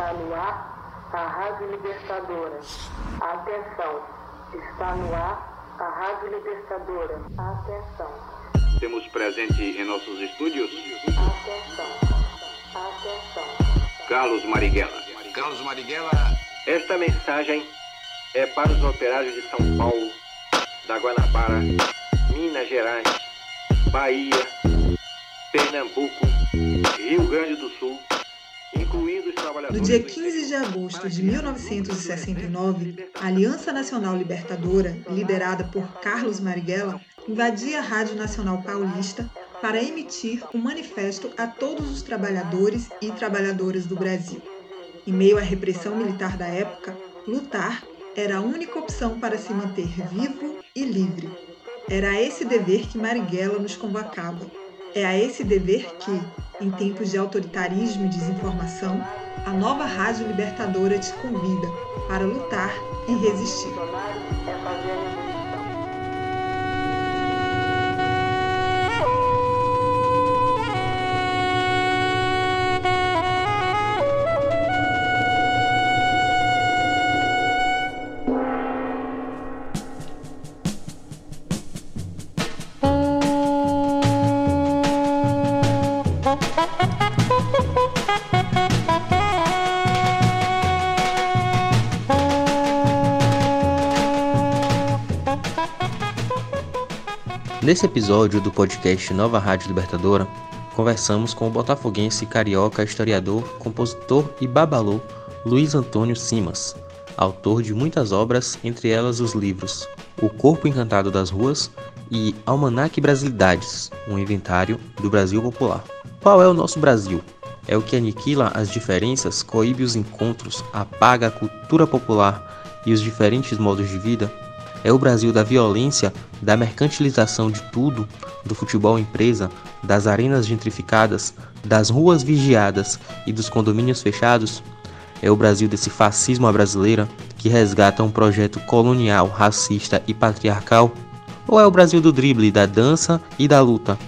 Está no ar a Rádio Libertadora. Atenção, está no ar a Rádio Libertadora. Atenção. Temos presente em nossos estúdios. Atenção. Atenção. Carlos Marighella. Carlos Marighella. Esta mensagem é para os operários de São Paulo, da Guanabara, Minas Gerais, Bahia, Pernambuco, Rio Grande do Sul, incluindo os trabalhadores... No dia 15 de agosto de 1969, a Aliança Nacional Libertadora, liderada por Carlos Marighella, invadia a Rádio Nacional Paulista para emitir um manifesto a todos os trabalhadores e trabalhadoras do Brasil. Em meio à repressão militar da época, lutar era a única opção para se manter vivo e livre. Era esse dever que Marighella nos convocava. É a esse dever que, em tempos de autoritarismo e desinformação, a nova Rádio Libertadora te convida para lutar e resistir. Nesse episódio do podcast Nova Rádio Libertadora, conversamos com o botafoguense carioca, historiador, compositor e babalô Luiz Antônio Simas, autor de muitas obras, entre elas os livros O Corpo Encantado das Ruas e Almanac Brasilidades, um inventário do Brasil popular. Qual é o nosso Brasil? É o que aniquila as diferenças, coíbe os encontros, apaga a cultura popular e os diferentes modos de vida? É o Brasil da violência, da mercantilização de tudo, do futebol empresa, das arenas gentrificadas, das ruas vigiadas e dos condomínios fechados? É o Brasil desse fascismo à brasileira que resgata um projeto colonial, racista e patriarcal? Ou é o Brasil do drible, da dança e da luta?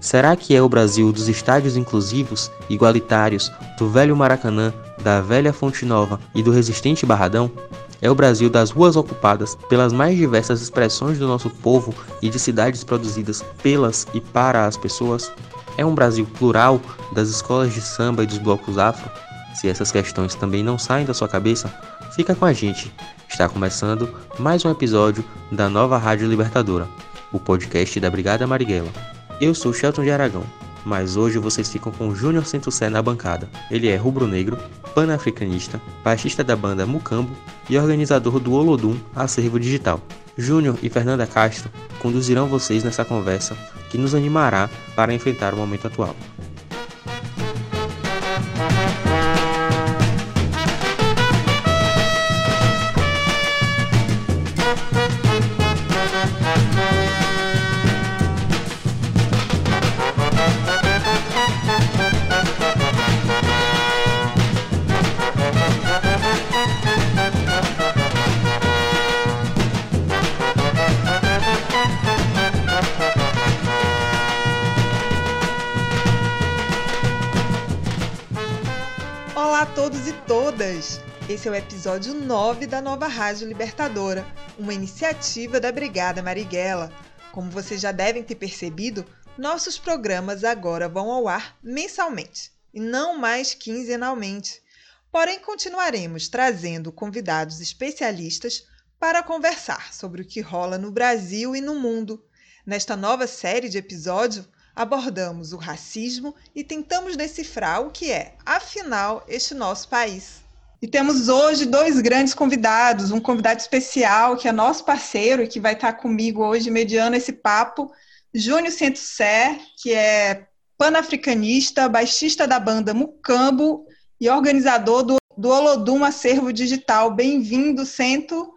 Será que é o Brasil dos estádios inclusivos, igualitários, do velho Maracanã, da velha Fonte Nova e do resistente Barradão? É o Brasil das ruas ocupadas pelas mais diversas expressões do nosso povo e de cidades produzidas pelas e para as pessoas? É um Brasil plural das escolas de samba e dos blocos afro? Se essas questões também não saem da sua cabeça, fica com a gente. Está começando mais um episódio da nova Rádio Libertadora, o podcast da Brigada Marighella. Eu sou Shelton de Aragão, mas hoje vocês ficam com Júnior Centucé na bancada. Ele é rubro-negro, panafricanista, baixista da banda Mucambo e organizador do Olodum Acervo Digital. Júnior e Fernanda Castro conduzirão vocês nessa conversa que nos animará para enfrentar o momento atual. Esse é o episódio 9 da nova Rádio Libertadora, uma iniciativa da Brigada Marighella. Como vocês já devem ter percebido, nossos programas agora vão ao ar mensalmente e não mais quinzenalmente. Porém, continuaremos trazendo convidados especialistas para conversar sobre o que rola no Brasil e no mundo. Nesta nova série de episódios, abordamos o racismo e tentamos decifrar o que é, afinal, este nosso país. E temos hoje dois grandes convidados, um convidado especial que é nosso parceiro e que vai estar comigo hoje mediando esse papo, Júnior Centucé, que é panafricanista, baixista da banda Mucambo e organizador do, do Olodum Acervo Digital. Bem-vindo, Cento.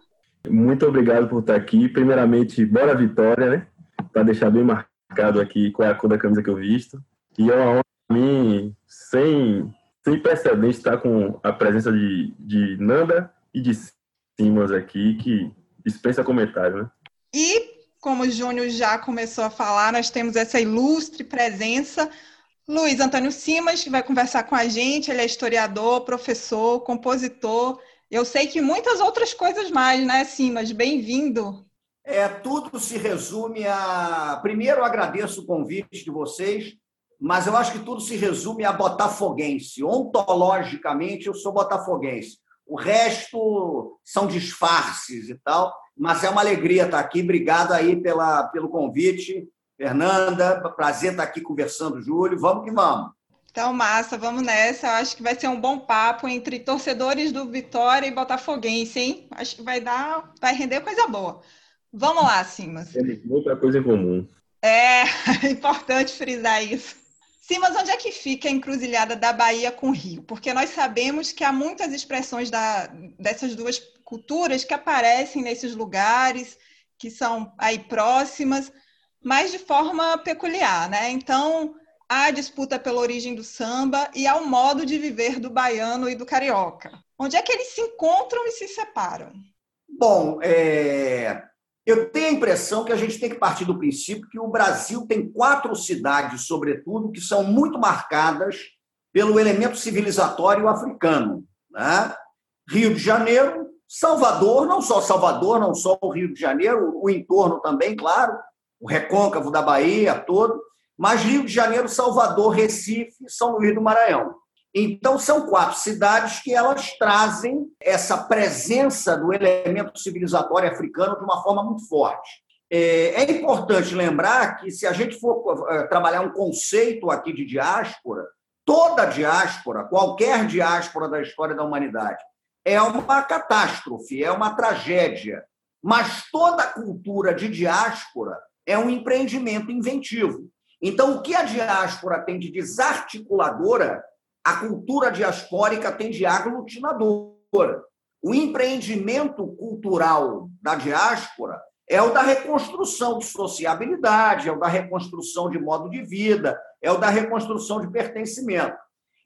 Muito obrigado por estar aqui. Primeiramente, bora vitória, né? Para deixar bem marcado aqui qual é a cor da camisa que eu visto. E é uma honra para mim, sem, sem precedente, estar com a presença de, de Nanda e de Simas aqui, que dispensa comentário, né? E, como o Júnior já começou a falar, nós temos essa ilustre presença Luiz Antônio Simas, que vai conversar com a gente. Ele é historiador, professor, compositor. Eu sei que muitas outras coisas mais, né, Simas? Bem-vindo. É, tudo se resume a. Primeiro, agradeço o convite de vocês, mas eu acho que tudo se resume a botafoguense. Ontologicamente, eu sou botafoguense. O resto são disfarces e tal, mas é uma alegria estar aqui. Obrigado aí pela, pelo convite. Fernanda, prazer estar aqui conversando, Júlio. Vamos que vamos. Então, massa, vamos nessa. Eu acho que vai ser um bom papo entre torcedores do Vitória e Botafoguense, hein? Acho que vai dar, vai render coisa boa. Vamos lá, Simas. Temos muita coisa em comum. É, é importante frisar isso. Simas, onde é que fica a encruzilhada da Bahia com o Rio? Porque nós sabemos que há muitas expressões da, dessas duas culturas que aparecem nesses lugares, que são aí próximas, mas de forma peculiar, né? Então, há disputa pela origem do samba e ao modo de viver do baiano e do carioca. Onde é que eles se encontram e se separam? Bom, é... eu tenho a impressão que a gente tem que partir do princípio que o Brasil tem quatro cidades, sobretudo, que são muito marcadas pelo elemento civilizatório africano. Né? Rio de Janeiro, Salvador, não só Salvador, não só o Rio de Janeiro, o entorno também, claro, o recôncavo da Bahia todo, mas Rio de Janeiro, Salvador, Recife, São Luís do Maranhão. Então, são quatro cidades que elas trazem essa presença do elemento civilizatório africano de uma forma muito forte. É, é importante lembrar que, se a gente for é, trabalhar um conceito aqui de diáspora, toda diáspora, qualquer diáspora da história da humanidade, é uma catástrofe, é uma tragédia. Mas toda cultura de diáspora é um empreendimento inventivo. Então, o que a diáspora tem de desarticuladora, a cultura diaspórica tem de aglutinadora. O empreendimento cultural da diáspora é o da reconstrução de sociabilidade, é o da reconstrução de modo de vida, é o da reconstrução de pertencimento.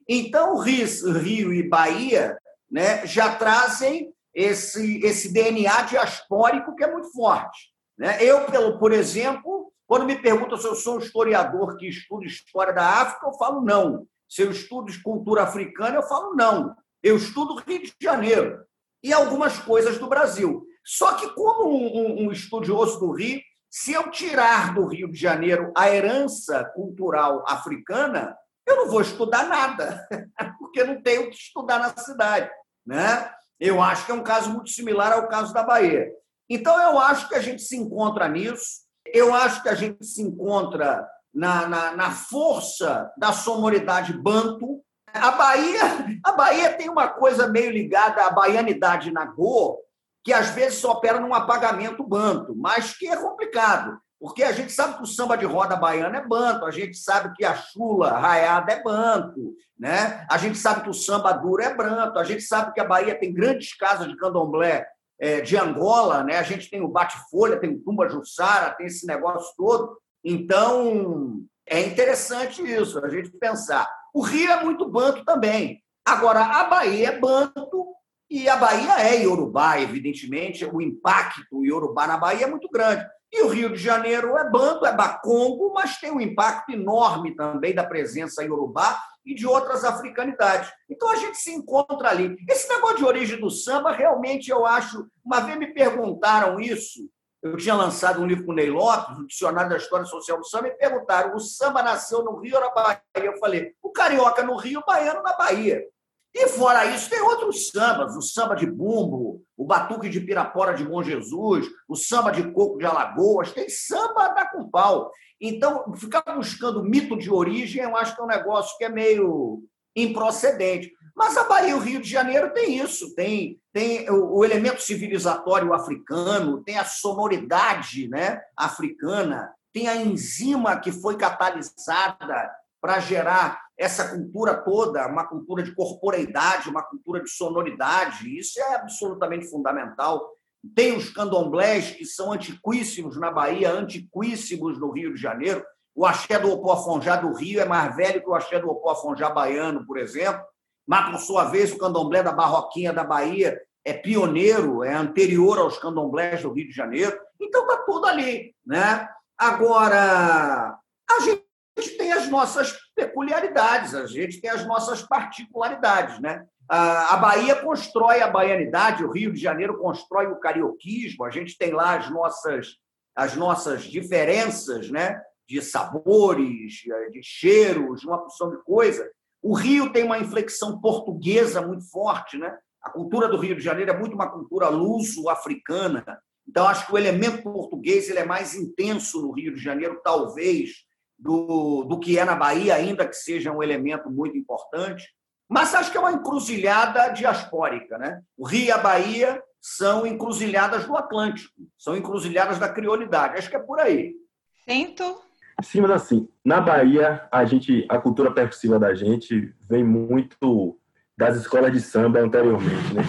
Então, Rio e Bahia né, já trazem esse, esse DNA diaspórico que é muito forte. Né? Eu, pelo, por exemplo, quando me perguntam se eu sou um historiador que estuda história da África, eu falo não. Se eu estudo cultura africana, eu falo não. Eu estudo Rio de Janeiro e algumas coisas do Brasil. Só que, como um, um estudioso do Rio, se eu tirar do Rio de Janeiro a herança cultural africana, eu não vou estudar nada, porque não tenho o que estudar na cidade. Né? Eu acho que é um caso muito similar ao caso da Bahia. Então, eu acho que a gente se encontra nisso, eu acho que a gente se encontra na, na, na força da sonoridade banto. A Bahia, a Bahia tem uma coisa meio ligada à baianidade na Go, que às vezes só opera num apagamento banto, mas que é complicado, porque a gente sabe que o samba de roda baiana é banto, a gente sabe que a chula raiada é banto, né? a gente sabe que o samba duro é branco, a gente sabe que a Bahia tem grandes casas de candomblé é, de Angola, né? A gente tem o bate-folha, tem o tumba jussara, tem esse negócio todo. Então, é interessante isso, a gente pensar. O Rio é muito banto também. Agora, a Bahia é banto e a Bahia é Yorubá, evidentemente. O impacto Yorubá na Bahia é muito grande. E o Rio de Janeiro é banto, é bacongo, mas tem um impacto enorme também da presença Yorubá e de outras africanidades. Então a gente se encontra ali. Esse negócio de origem do samba, realmente eu acho. Uma vez me perguntaram isso, eu tinha lançado um livro com o Ney Lopes, o Dicionário da História Social do Samba, e perguntaram: o samba nasceu no Rio ou na Bahia? Eu falei: o carioca no Rio, o baiano na Bahia. E fora isso, tem outros sambas, o samba de bumbo, o batuque de Pirapora de Bom Jesus, o samba de coco de Alagoas, tem samba da com pau. Então, ficar buscando mito de origem, eu acho que é um negócio que é meio improcedente. Mas a Bahia e o Rio de Janeiro tem isso, tem, tem o, o elemento civilizatório africano, tem a sonoridade né, africana, tem a enzima que foi catalisada para gerar essa cultura toda, uma cultura de corporeidade, uma cultura de sonoridade. Isso é absolutamente fundamental tem os candomblés, que são antiquíssimos na Bahia, antiquíssimos no Rio de Janeiro. O axé do Opoafonjá do Rio é mais velho que o axé do Opoafonjá baiano, por exemplo. Mas, por sua vez, o candomblé da Barroquinha da Bahia é pioneiro, é anterior aos candomblés do Rio de Janeiro. Então, está tudo ali. Né? Agora, a gente tem as nossas peculiaridades, a gente tem as nossas particularidades. Né? A Bahia constrói a baianidade, o Rio de Janeiro constrói o carioquismo, a gente tem lá as nossas, as nossas diferenças né? de sabores, de cheiros, uma porção de coisa. O Rio tem uma inflexão portuguesa muito forte, né? A cultura do Rio de Janeiro é muito uma cultura luso-africana. Então, acho que o elemento português ele é mais intenso no Rio de Janeiro, talvez, do, do que é na Bahia, ainda que seja um elemento muito importante. Mas acho que é uma encruzilhada diaspórica. Né? O Rio e a Bahia são encruzilhadas do Atlântico, são encruzilhadas da criolidade. Acho que é por aí. Sento. Sim, mas assim, na Bahia, a gente, a cultura percussiva da gente vem muito das escolas de samba anteriormente, né?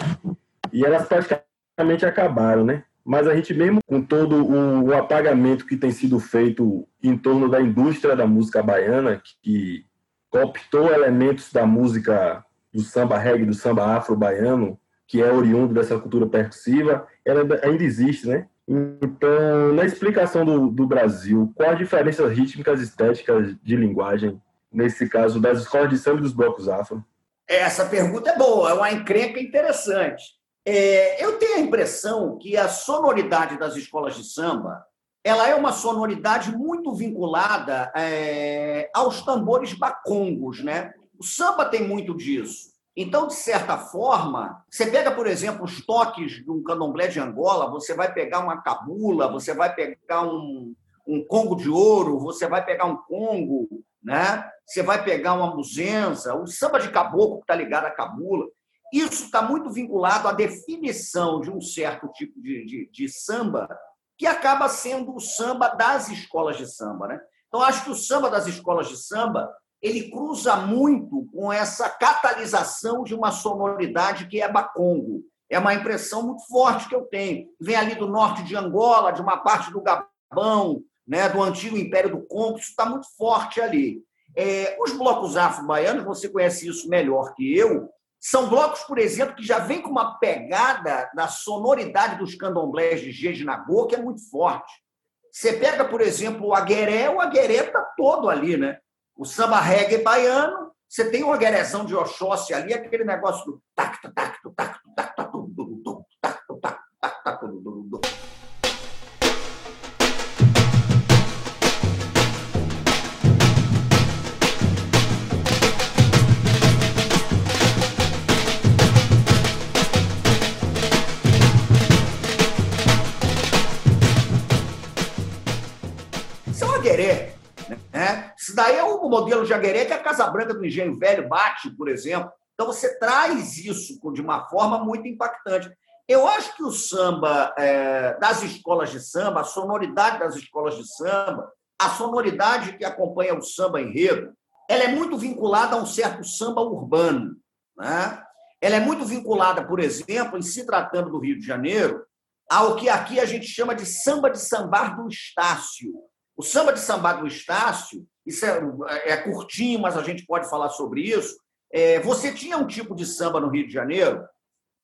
E elas praticamente acabaram, né? Mas a gente mesmo com todo o, apagamento que tem sido feito em torno da indústria da música baiana, que cooptou elementos da música do samba reggae, do samba afro-baiano, que é oriundo dessa cultura percussiva, ela ainda existe, né? Então, na explicação do, do Brasil, quais as diferenças rítmicas estéticas de linguagem, nesse caso, das escolas de samba e dos blocos afro? Essa pergunta é boa, é uma encrenca interessante. É, eu tenho a impressão que a sonoridade das escolas de samba ela é uma sonoridade muito vinculada é, aos tambores bacongos, né? O samba tem muito disso. Então, de certa forma, você pega, por exemplo, os toques de um candomblé de Angola, você vai pegar uma cabula, você vai pegar um, um congo de ouro, você vai pegar um congo, né? você vai pegar uma muzenza, o samba de caboclo que está ligado à cabula. Isso está muito vinculado à definição de um certo tipo de, de, de, samba, que acaba sendo o samba das escolas de samba. Né? Então, acho que o samba das escolas de samba ele cruza muito com essa catalisação de uma sonoridade que é bacongo. É uma impressão muito forte que eu tenho. Vem ali do norte de Angola, de uma parte do Gabão, né, do antigo Império do Congo, isso está muito forte ali. É, os blocos afro-baianos, você conhece isso melhor que eu, são blocos, por exemplo, que já vêm com uma pegada da sonoridade dos candomblés de Jejinagô, que é muito forte. Você pega, por exemplo, o agueré, o agueré está todo ali, né? O samba reggae baiano, você tem o aguerezão de Oxóssi ali, aquele negócio do tacto, tacto, tacto, tacto, tacto, tacto, tacto, tacto, tacto, tacto, Jagueré. Né? Isso daí é modelo Jagueré que a Casa Branca do Engenho Velho bate, por exemplo. Então você traz isso de uma forma muito impactante. Eu acho que o samba é, das escolas de samba, a sonoridade das escolas de samba, a sonoridade que acompanha o samba enredo, ela é muito vinculada a um certo samba urbano. Né? Ela é muito vinculada, por exemplo, em se tratando do Rio de Janeiro, ao que aqui a gente chama de samba de sambar do Estácio. O samba de samba do Estácio, isso é, é, curtinho, mas a gente pode falar sobre isso. É, você tinha um tipo de samba no Rio de Janeiro,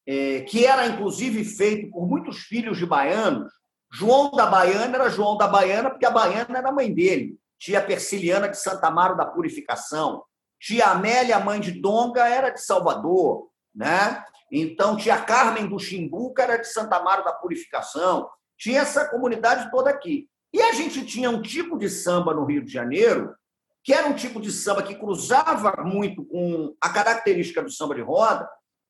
é, que era inclusive feito por muitos filhos de baianos. João da Baiana era João da Baiana, porque a Baiana era a mãe dele. Tia Persiliana de Santa Amaro da Purificação. Tia Amélia, mãe de Donga, era de Salvador. Né? Então, tia Carmen do Chimbuca era de Santa Amaro da Purificação. Tinha essa comunidade toda aqui. E a gente tinha um tipo de samba no Rio de Janeiro, que era um tipo de samba que cruzava muito com a característica do samba de roda,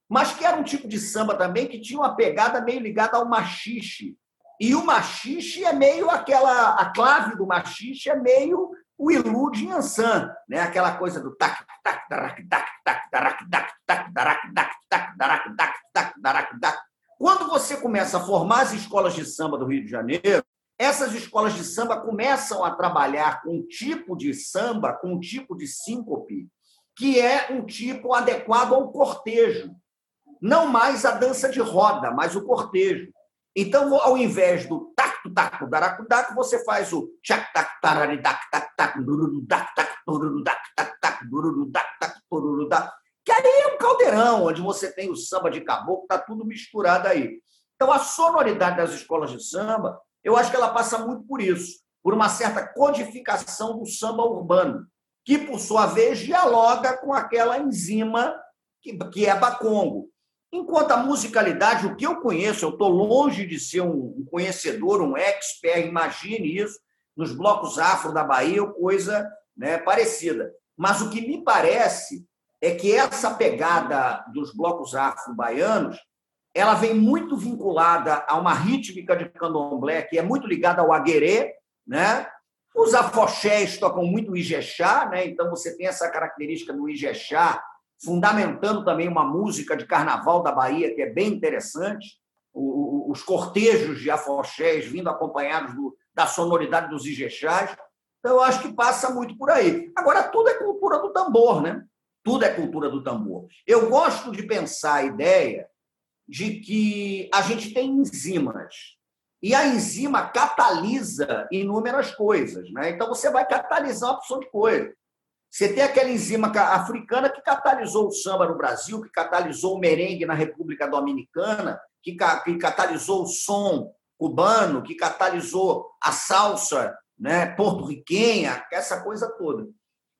mas que era um tipo de samba também que tinha uma pegada meio ligada ao machixe. E o machixe é meio aquela. A clave do machixe é meio o ilude em ansan, né? aquela coisa do tac, tac, darac, tac, tac, darac, tac, tac, darac, tac, tac, darac, tac, tac, darac, tac. Quando você começa a formar as escolas de samba do Rio de Janeiro, essas escolas de samba começam a trabalhar com um tipo de samba, com um tipo de síncope, que é um tipo adequado ao cortejo. Não mais a dança de roda, mas o cortejo. Então, ao invés do tacto tacto daracudac, você faz o tchac tac tararidac tac tac dururudac tac tururudac tac tac dururudac tac tururudac. Que aí é um caldeirão, onde você tem o samba de caboclo, está tudo misturado aí. Então, a sonoridade das escolas de samba eu acho que ela passa muito por isso, por uma certa codificação do samba urbano, que, por sua vez, dialoga com aquela enzima que, que é bacongo. Enquanto a musicalidade, o que eu conheço, eu estou longe de ser um conhecedor, um expert, imagine isso, nos blocos afro da Bahia ou coisa né, parecida. Mas o que me parece é que essa pegada dos blocos afro-baianos ela vem muito vinculada a uma rítmica de candomblé que é muito ligada ao aguerê, né? Os afoxés tocam muito o ijexá, né? Então você tem essa característica do ijexá, fundamentando também uma música de carnaval da Bahia que é bem interessante. os cortejos de afoxés vindo acompanhados do, da sonoridade dos ijexás. Então, eu acho que passa muito por aí. Agora, tudo é cultura do tambor, né? Tudo é cultura do tambor. Eu gosto de pensar a ideia de que a gente tem enzimas. E a enzima catalisa inúmeras coisas. Né? Então, você vai catalisar uma opção de coisa. Você tem aquela enzima africana que catalisou o samba no Brasil, que catalisou o merengue na República Dominicana, que, que catalisou o som cubano, que catalisou a salsa né, porto-riquenha, essa coisa toda.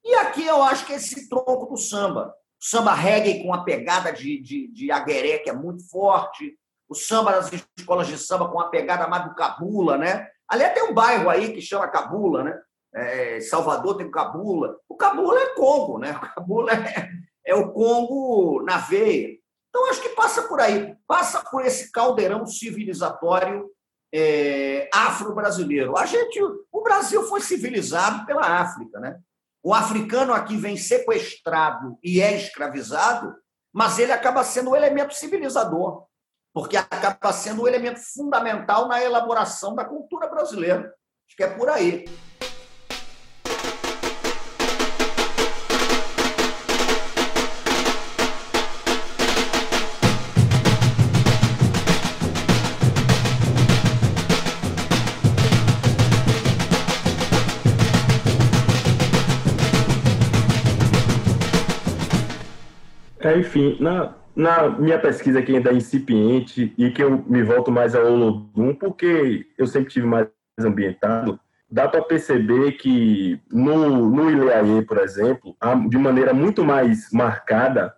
E aqui eu acho que esse tronco do samba. O samba reggae com a pegada de, de, de agueré, que é muito forte. O samba das escolas de samba com a pegada mais do cabula, né? Aliás, tem um bairro aí que chama Cabula, né? É, Salvador tem o Cabula. O Cabula é Congo, né? O Cabula é, é o Congo na veia. Então, acho que passa por aí. Passa por esse caldeirão civilizatório é, afro-brasileiro. A gente, o Brasil foi civilizado pela África, né? O africano aqui vem sequestrado e é escravizado, mas ele acaba sendo o um elemento civilizador, porque acaba sendo o um elemento fundamental na elaboração da cultura brasileira. Acho que é por aí. Enfim, na, na minha pesquisa que ainda é incipiente e que eu me volto mais ao Olodum, porque eu sempre tive mais ambientado, dá para perceber que no, no Ileaê, por exemplo, há, de maneira muito mais marcada,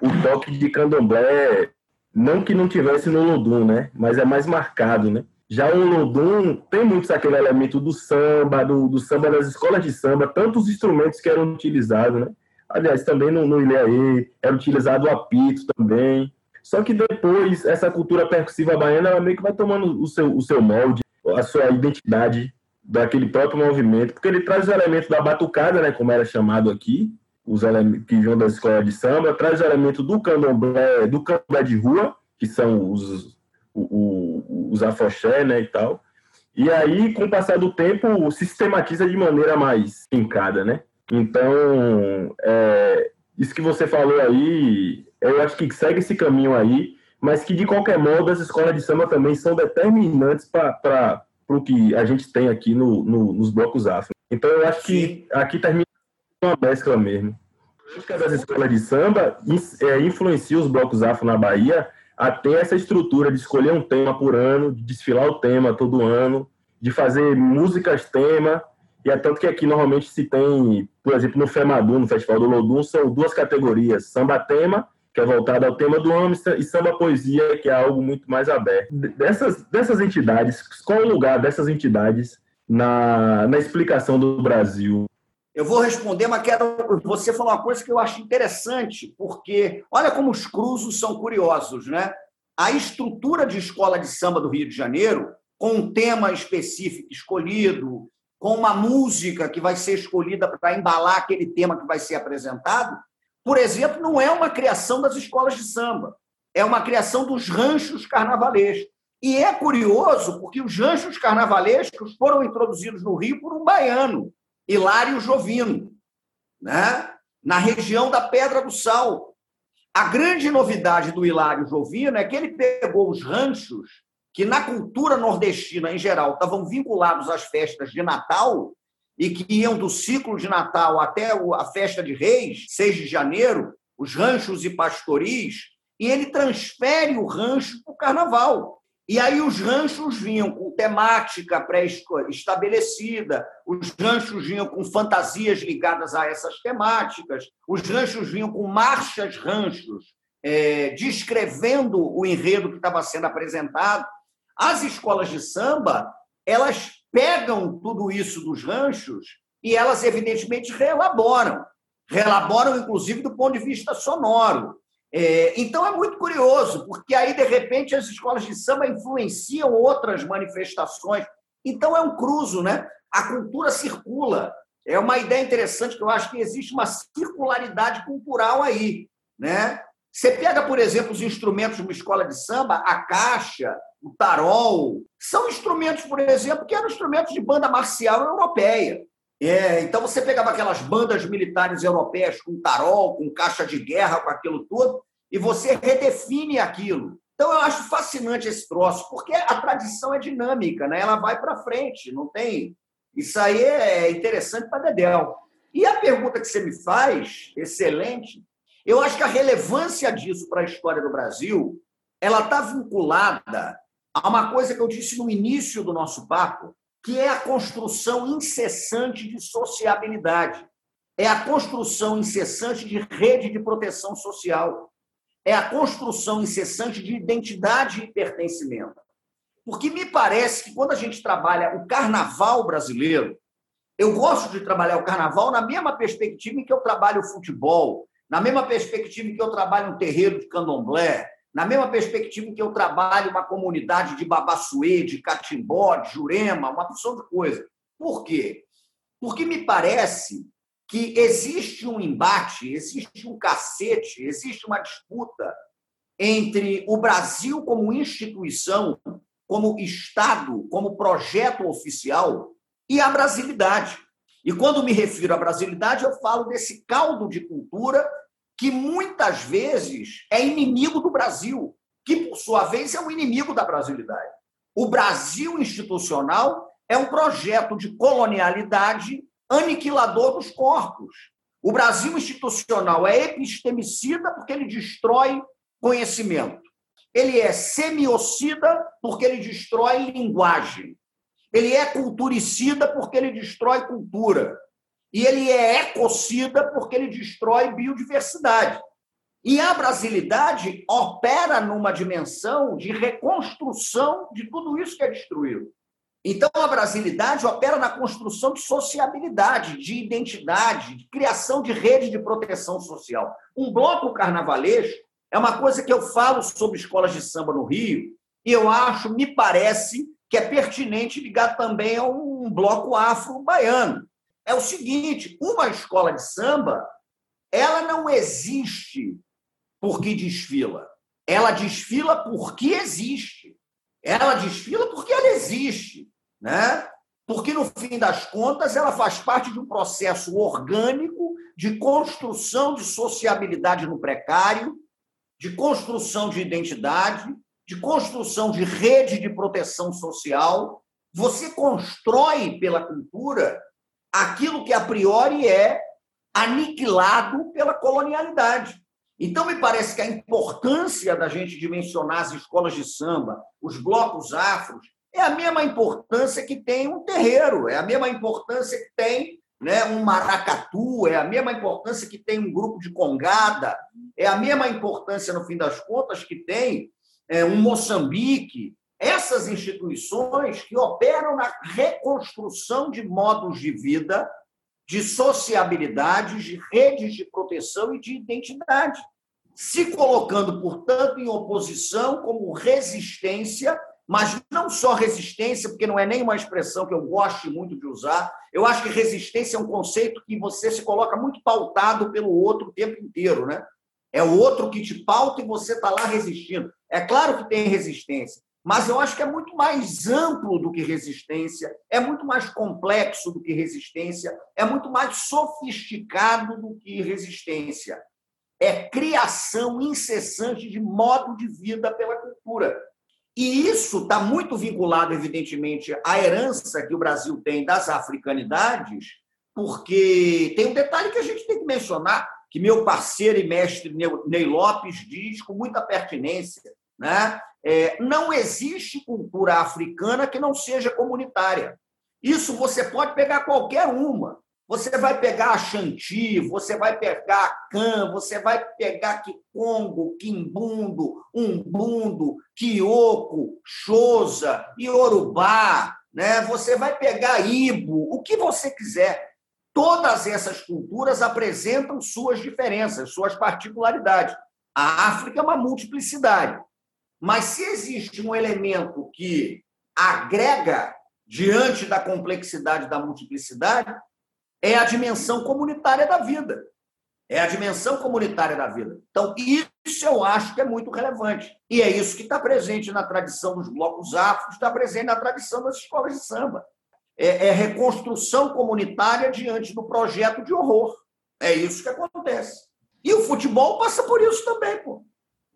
o toque de candomblé, não que não tivesse no Olodum, né? Mas é mais marcado, né? Já o Olodum tem muito aquele elemento do samba, do, do samba das escolas de samba, tantos instrumentos que eram utilizados, né? Aliás, também no, no Ilhaê era utilizado o apito também. Só que depois, essa cultura percussiva baiana, ela meio que vai tomando o seu, o seu molde, a sua identidade daquele próprio movimento, porque ele traz os elementos da batucada, né, como era chamado aqui, os elementos que vinham da escola de samba, traz os elementos do candomblé, do candomblé de rua, que são os, o, o, os afoxé, né, e tal. E aí, com o passar do tempo, sistematiza de maneira mais fincada, né? Então, é, isso que você falou aí, eu acho que segue esse caminho aí, mas que de qualquer modo as escolas de samba também são determinantes para o que a gente tem aqui no, no, nos blocos afro. Então, eu acho que aqui termina uma mescla mesmo. A das escolas de samba é, influencia os blocos afro na Bahia a ter essa estrutura de escolher um tema por ano, de desfilar o tema todo ano, de fazer músicas tema, e é tanto que aqui normalmente se tem, por exemplo, no FEMADU, no Festival do Lodum, são duas categorias: samba-tema, que é voltado ao tema do ano, e samba-poesia, que é algo muito mais aberto. Dessas, dessas entidades, qual é o lugar dessas entidades na, na explicação do Brasil? Eu vou responder, mas quero. Você falou uma coisa que eu acho interessante, porque olha como os cruzos são curiosos, né? A estrutura de escola de samba do Rio de Janeiro, com um tema específico escolhido, com uma música que vai ser escolhida para embalar aquele tema que vai ser apresentado, por exemplo, não é uma criação das escolas de samba, é uma criação dos ranchos carnavalescos. E é curioso porque os ranchos carnavalescos foram introduzidos no Rio por um baiano, Hilário Jovino, né? na região da Pedra do Sal. A grande novidade do Hilário Jovino é que ele pegou os ranchos que na cultura nordestina em geral estavam vinculados às festas de Natal e que iam do ciclo de Natal até a festa de Reis, 6 de janeiro, os ranchos e pastoris, e ele transfere o rancho para o carnaval. E aí os ranchos vinham com temática pré-estabelecida, os ranchos vinham com fantasias ligadas a essas temáticas, os ranchos vinham com marchas ranchos, é, descrevendo o enredo que estava sendo apresentado. As escolas de samba, elas pegam tudo isso dos ranchos e elas, evidentemente, reelaboram. Reelaboram, inclusive, do ponto de vista sonoro. É, então é muito curioso, porque aí, de repente, as escolas de samba influenciam outras manifestações. Então é um cruzo, né? A cultura circula. É uma ideia interessante que eu acho que existe uma circularidade cultural aí, né? Você pega, por exemplo, os instrumentos de uma escola de samba, a caixa, o tarol, são instrumentos, por exemplo, que eram instrumentos de banda marcial europeia. É, então você pegava aquelas bandas militares europeias com tarol, com caixa de guerra, com aquilo tudo, e você redefine aquilo. Então eu acho fascinante esse troço, porque a tradição é dinâmica, né? ela vai para frente, não tem. Isso aí é interessante para Dedel. E a pergunta que você me faz, excelente, eu acho que a relevância disso para a história do Brasil, ela está vinculada a uma coisa que eu disse no início do nosso papo, que é a construção incessante de sociabilidade, é a construção incessante de rede de proteção social, é a construção incessante de identidade e pertencimento. Porque me parece que quando a gente trabalha o carnaval brasileiro, eu gosto de trabalhar o carnaval na mesma perspectiva em que eu trabalho o futebol, na mesma perspectiva em que eu trabalho um terreiro de candomblé, na mesma perspectiva em que eu trabalho uma comunidade de Babassuê, de Catimbó, de Jurema, uma porção de coisa. Por quê? Porque me parece que existe um embate, existe um cacete, existe uma disputa entre o Brasil como instituição, como Estado, como projeto oficial e a brasilidade. E quando me refiro à brasilidade, eu falo desse caldo de cultura que muitas vezes é inimigo do Brasil, que, por sua vez, é um inimigo da brasilidade. O Brasil institucional é um projeto de colonialidade aniquilador dos corpos. O Brasil institucional é epistemicida porque ele destrói conhecimento. Ele é semiocida porque ele destrói linguagem. Ele é culturicida porque ele destrói cultura. E ele é ecocida porque ele destrói biodiversidade. E a brasilidade opera numa dimensão de reconstrução de tudo isso que é destruído. Então, a brasilidade opera na construção de sociabilidade, de identidade, de criação de rede de proteção social. Um bloco carnavalesco é uma coisa que eu falo sobre escolas de samba no Rio, e eu acho, me parece, que é pertinente ligar também a um bloco afro-baiano é o seguinte: uma escola de samba, ela não existe porque desfila. Ela desfila porque existe. Ela desfila porque ela existe, né? Porque no fim das contas ela faz parte de um processo orgânico de construção de sociabilidade no precário, de construção de identidade, de construção de rede de proteção social. Você constrói pela cultura aquilo que a priori é aniquilado pela colonialidade. Então, me parece que a importância da gente dimensionar as escolas de samba, os blocos afros, é a mesma importância que tem um terreiro, é a mesma importância que tem né, um maracatu, é a mesma importância que tem um grupo de congada, é a mesma importância, no fim das contas, que tem é, um Moçambique, essas instituições que operam na reconstrução de modos de vida, de sociabilidade, de redes de proteção e de identidade, se colocando, portanto, em oposição como resistência, mas não só resistência, porque não é nem uma expressão que eu goste muito de usar. Eu acho que resistência é um conceito que você se coloca muito pautado pelo outro o tempo inteiro, né? É o outro que te pauta e você está lá resistindo. É claro que tem resistência, mas eu acho que é muito mais amplo do que resistência, é muito mais complexo do que resistência, é muito mais sofisticado do que resistência. É criação incessante de modo de vida pela cultura. E isso está muito vinculado, evidentemente, à herança que o Brasil tem das africanidades, porque tem um detalhe que a gente tem que mencionar, que meu parceiro e mestre Ney Lopes diz com muita pertinência Né? É, não existe cultura africana que não seja comunitária. Isso você pode pegar qualquer uma. Você vai pegar a Xanti, você vai pegar a Can, você vai pegar Kikongo, Kimbundo, Umbundo, Kiyoko, Xhosa, Yorubá, né? você vai pegar Ibo, o que você quiser. Todas essas culturas apresentam suas diferenças, suas particularidades. A África é uma multiplicidade. Mas se existe um elemento que agrega diante da complexidade da multiplicidade, é a dimensão comunitária da vida. É a dimensão comunitária da vida. Então, isso eu acho que é muito relevante. E é isso que está presente na tradição dos blocos afros, está presente na tradição das escolas de samba. É, é reconstrução comunitária diante do projeto de horror. É isso que acontece. E o futebol passa por isso também, pô.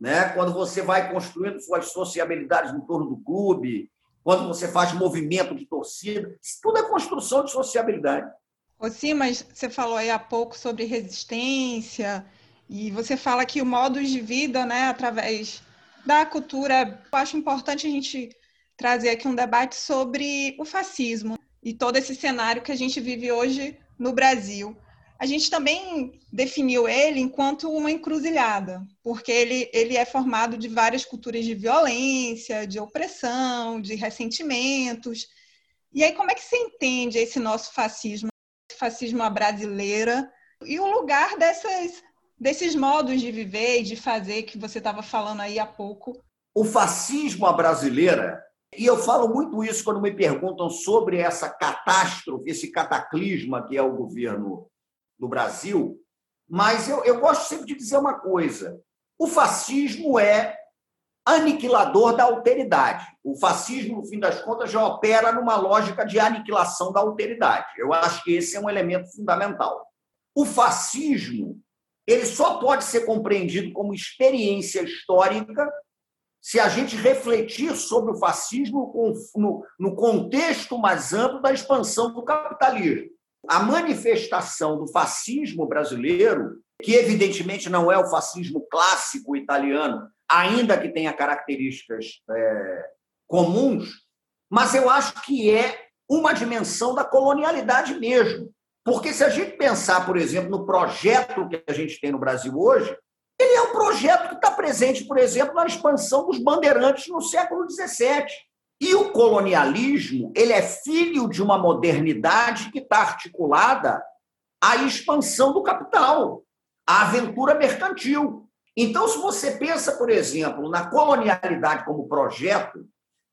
Né? Quando você vai construindo suas sociabilidades no torno do clube, quando você faz movimento de torcida, isso tudo é construção de sociabilidade. Ô, sim, mas você falou aí há pouco sobre resistência, e você fala que o modo de vida, né, através da cultura, eu acho importante a gente trazer aqui um debate sobre o fascismo e todo esse cenário que a gente vive hoje no Brasil. A gente também definiu ele enquanto uma encruzilhada, porque ele, ele é formado de várias culturas de violência, de opressão, de ressentimentos. E aí, como é que você entende esse nosso fascismo, fascismo à brasileira, e o lugar dessas, desses modos de viver e de fazer que você estava falando aí há pouco? O fascismo à brasileira, e eu falo muito isso quando me perguntam sobre essa catástrofe, esse cataclisma que é o governo do Brasil, mas eu, eu gosto sempre de dizer uma coisa: o fascismo é aniquilador da alteridade. O fascismo, no fim das contas, já opera numa lógica de aniquilação da alteridade. Eu acho que esse é um elemento fundamental. O fascismo ele só pode ser compreendido como experiência histórica se a gente refletir sobre o fascismo no, no contexto mais amplo da expansão do capitalismo. A manifestação do fascismo brasileiro, que evidentemente não é o fascismo clássico italiano, ainda que tenha características é, comuns, mas eu acho que é uma dimensão da colonialidade mesmo. Porque se a gente pensar, por exemplo, no projeto que a gente tem no Brasil hoje, ele é um projeto que está presente, por exemplo, na expansão dos bandeirantes no século XVII. E o colonialismo ele é filho de uma modernidade que está articulada à expansão do capital, à aventura mercantil. Então, se você pensa, por exemplo, na colonialidade como projeto,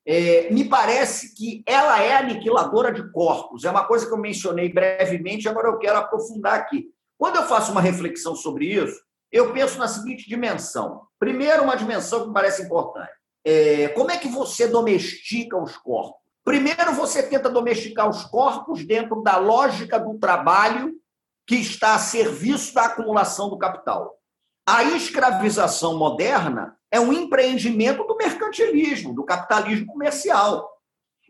é, me parece que ela é aniquiladora de corpos. É uma coisa que eu mencionei brevemente, agora eu quero aprofundar aqui. Quando eu faço uma reflexão sobre isso, eu penso na seguinte dimensão. Primeiro, uma dimensão que me parece importante. É, como é que você domestica os corpos? Primeiro, você tenta domesticar os corpos dentro da lógica do trabalho que está a serviço da acumulação do capital. A escravização moderna é um empreendimento do mercantilismo, do capitalismo comercial.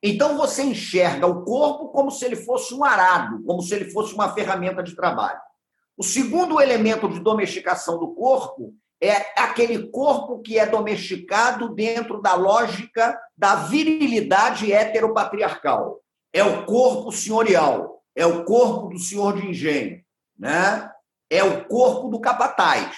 Então você enxerga o corpo como se ele fosse um arado, como se ele fosse uma ferramenta de trabalho. O segundo elemento de domesticação do corpo é aquele corpo que é domesticado dentro da lógica da virilidade heteropatriarcal. É o corpo senhorial, é o corpo do senhor de engenho, né? é o corpo do capataz,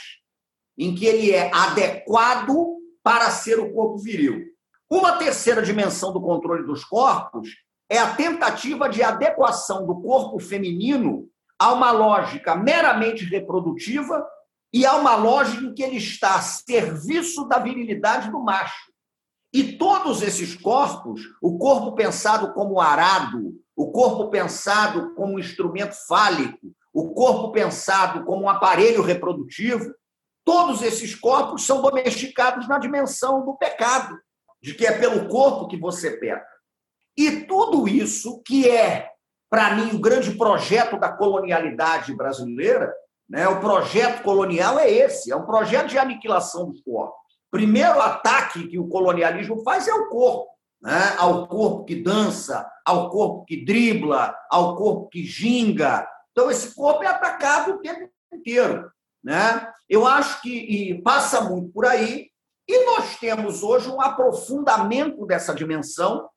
em que ele é adequado para ser o corpo viril. Uma terceira dimensão do controle dos corpos é a tentativa de adequação do corpo feminino a uma lógica meramente reprodutiva e há uma lógica em que ele está a serviço da virilidade do macho. E todos esses corpos, o corpo pensado como arado, o corpo pensado como instrumento fálico, o corpo pensado como um aparelho reprodutivo, todos esses corpos são domesticados na dimensão do pecado, de que é pelo corpo que você peca. E tudo isso, que é, para mim, o grande projeto da colonialidade brasileira, né? O projeto colonial é esse, é um projeto de aniquilação dos corpos. Primeiro ataque que o colonialismo faz é o corpo, né? ao corpo que dança, ao corpo que dribla, ao corpo que ginga. Então, esse corpo é atacado o tempo inteiro. Né? Eu acho que passa muito por aí, E nós temos hoje um aprofundamento dessa dimensão,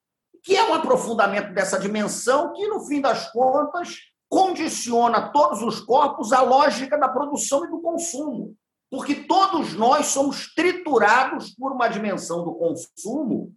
que é um aprofundamento dessa dimensão que, no fim das contas, condiciona todos os corpos à lógica da produção e do consumo. Porque todos nós somos triturados por uma dimensão do consumo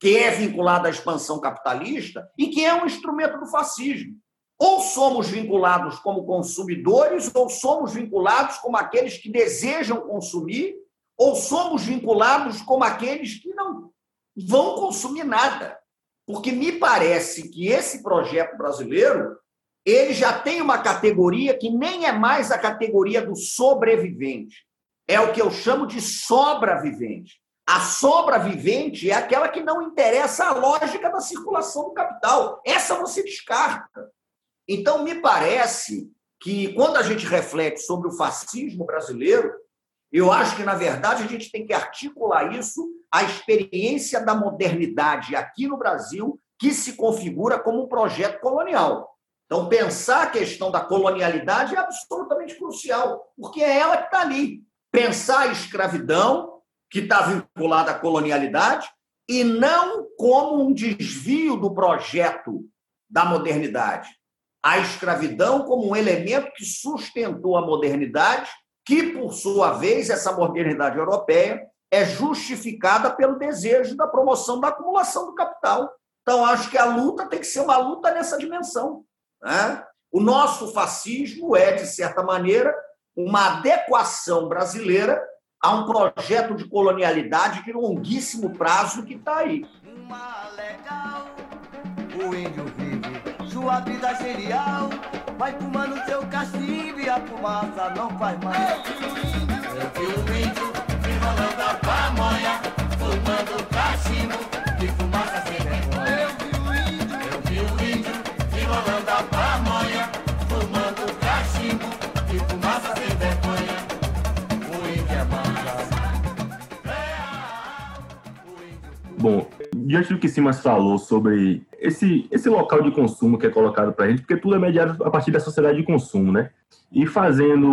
que é vinculada à expansão capitalista e que é um instrumento do fascismo. Ou somos vinculados como consumidores, ou somos vinculados como aqueles que desejam consumir, ou somos vinculados como aqueles que não vão consumir nada. Porque me parece que esse projeto brasileiro ele já tem uma categoria que nem é mais a categoria do sobrevivente. É o que eu chamo de sobrevivente. A sobrevivente é aquela que não interessa a lógica da circulação do capital. Essa você descarta. Então, me parece que, quando a gente reflete sobre o fascismo brasileiro, eu acho que, na verdade, a gente tem que articular isso à experiência da modernidade aqui no Brasil, que se configura como um projeto colonial. Então, pensar a questão da colonialidade é absolutamente crucial, porque é ela que está ali. Pensar a escravidão, que está vinculada à colonialidade, e não como um desvio do projeto da modernidade. A escravidão como um elemento que sustentou a modernidade, que, por sua vez, essa modernidade europeia é justificada pelo desejo da promoção da acumulação do capital. Então, acho que a luta tem que ser uma luta nessa dimensão. Né? O nosso fascismo é, de certa maneira, uma adequação brasileira a um projeto de colonialidade de longuíssimo prazo que está aí. Uma legal, o índio vive sua vida genial, vai fumando seu cachimbo e a fumaça não faz mais. Eu vi o índio enrolando a pamonha, fumando cachimbo e fumaça sem Bom, diante do que Simas falou sobre esse, esse local de consumo que é colocado para a gente, porque tudo é mediado a partir da sociedade de consumo, né? E fazendo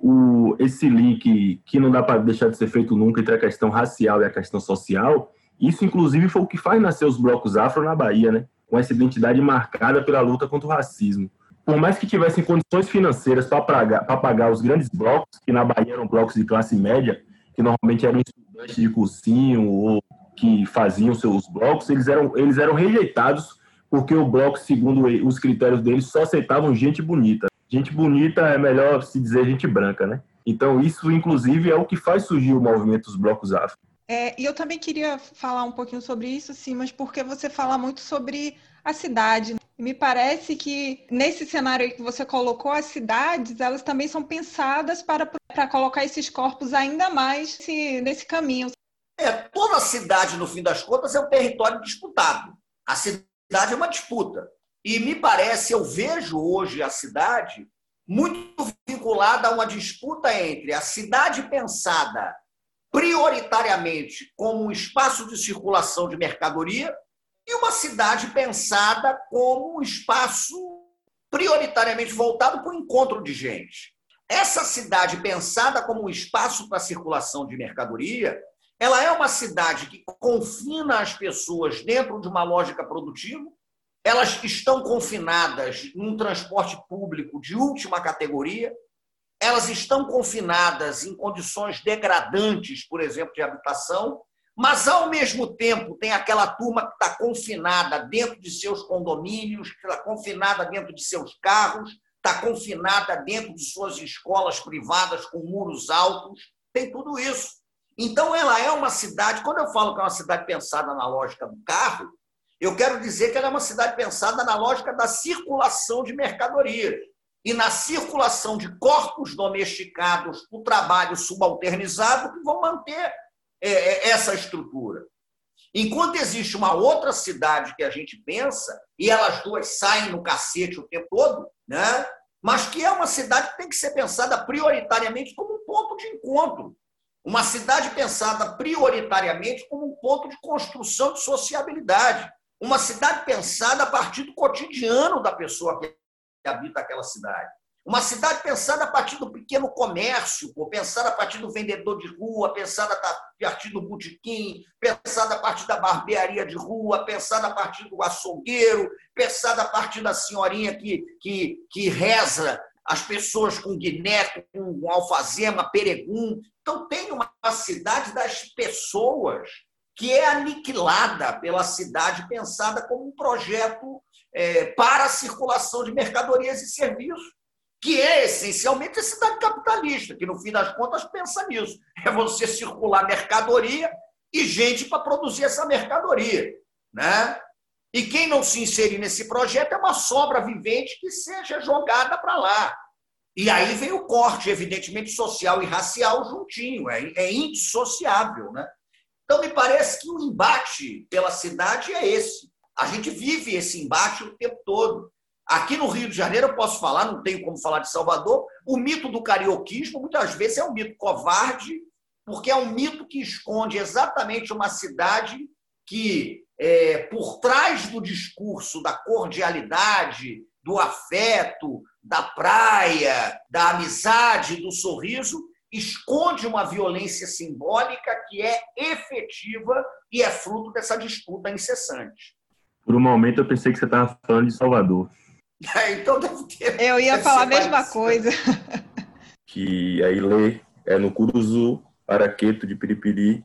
o, esse link que não dá para deixar de ser feito nunca entre a questão racial e a questão social, isso inclusive foi o que faz nascer os blocos afro na Bahia, né? Com essa identidade marcada pela luta contra o racismo. Por mais que tivessem condições financeiras para pagar, pagar os grandes blocos, que na Bahia eram blocos de classe média, que normalmente eram estudantes de cursinho ou que faziam seus blocos, eles eram, eles eram rejeitados porque o bloco, segundo os critérios deles, só aceitavam gente bonita. Gente bonita é melhor se dizer gente branca, né? Então, isso, inclusive, é o que faz surgir o movimento dos blocos afro. É, e eu também queria falar um pouquinho sobre isso, sim, mas porque você fala muito sobre a cidade. Me parece que nesse cenário que você colocou, as cidades, elas também são pensadas para, para colocar esses corpos ainda mais nesse, nesse caminho. É, toda cidade, no fim das contas, é um território disputado. A cidade é uma disputa. E me parece, eu vejo hoje a cidade muito vinculada a uma disputa entre a cidade pensada prioritariamente como um espaço de circulação de mercadoria e uma cidade pensada como um espaço prioritariamente voltado para o encontro de gente. Essa cidade pensada como um espaço para circulação de mercadoria ela é uma cidade que confina as pessoas dentro de uma lógica produtiva. Elas estão confinadas num transporte público de última categoria. Elas estão confinadas em condições degradantes, por exemplo, de habitação. Mas, ao mesmo tempo, tem aquela turma que está confinada dentro de seus condomínios, que está confinada dentro de seus carros, está confinada dentro de suas escolas privadas com muros altos. Tem tudo isso. Então, ela é uma cidade, quando eu falo que é uma cidade pensada na lógica do carro, eu quero dizer que ela é uma cidade pensada na lógica da circulação de mercadoria e na circulação de corpos domesticados, o trabalho subalternizado, que vão manter é, é, essa estrutura. Enquanto existe uma outra cidade que a gente pensa, e elas duas saem no cacete o tempo todo, né? mas que é uma cidade que tem que ser pensada prioritariamente como um ponto de encontro uma cidade pensada prioritariamente como um ponto de construção de sociabilidade. Uma cidade pensada a partir do cotidiano da pessoa que habita aquela cidade. Uma cidade pensada a partir do pequeno comércio, pensada a partir do vendedor de rua, pensada a partir do botequim, pensada a partir da barbearia de rua, pensada a partir do açougueiro, pensada a partir da senhorinha que, que, que reza as pessoas com guiné, com alfazema, peregum. Então, tem uma cidade das pessoas que é aniquilada pela cidade pensada como um projeto é, para a circulação de mercadorias e serviços que é essencialmente a cidade capitalista, que no fim das contas pensa nisso. É você circular mercadoria e gente para produzir essa mercadoria. Né? E quem não se inserir nesse projeto é uma sobra vivente que seja jogada para lá. E aí vem o corte, evidentemente, social e racial juntinho, é, é indissociável. Né? Então, me parece que o embate pela cidade é esse. A gente vive esse embate o tempo todo. Aqui no Rio de Janeiro, eu posso falar, não tenho como falar de Salvador, o mito do carioquismo muitas vezes é um mito covarde, porque é um mito que esconde exatamente uma cidade que, é, por trás do discurso da cordialidade, do afeto, da praia, da amizade, do sorriso, esconde uma violência simbólica que é efetiva e é fruto dessa disputa incessante. Por um momento eu pensei que você estava falando de Salvador. então deve ter. Eu ia falar a mesma coisa. Que aí lê é no Curuzu, Araqueto de Piripiri,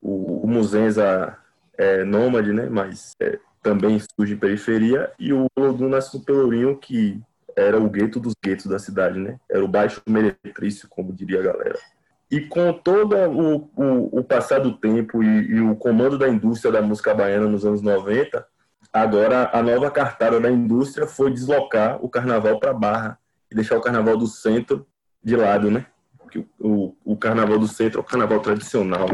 o, o Muzenza é nômade, né? Mas é, também surge em periferia, e o Olodum nasce no Pelourinho, que era o gueto dos guetos da cidade, né? Era o baixo meretrício, como diria a galera. E com todo o, o, o passar do tempo e, e, o comando da indústria da música baiana nos anos 90, Agora, a nova cartada da indústria foi deslocar o carnaval para Barra e deixar o carnaval do centro de lado, né? Porque o, o carnaval do centro é o carnaval tradicional?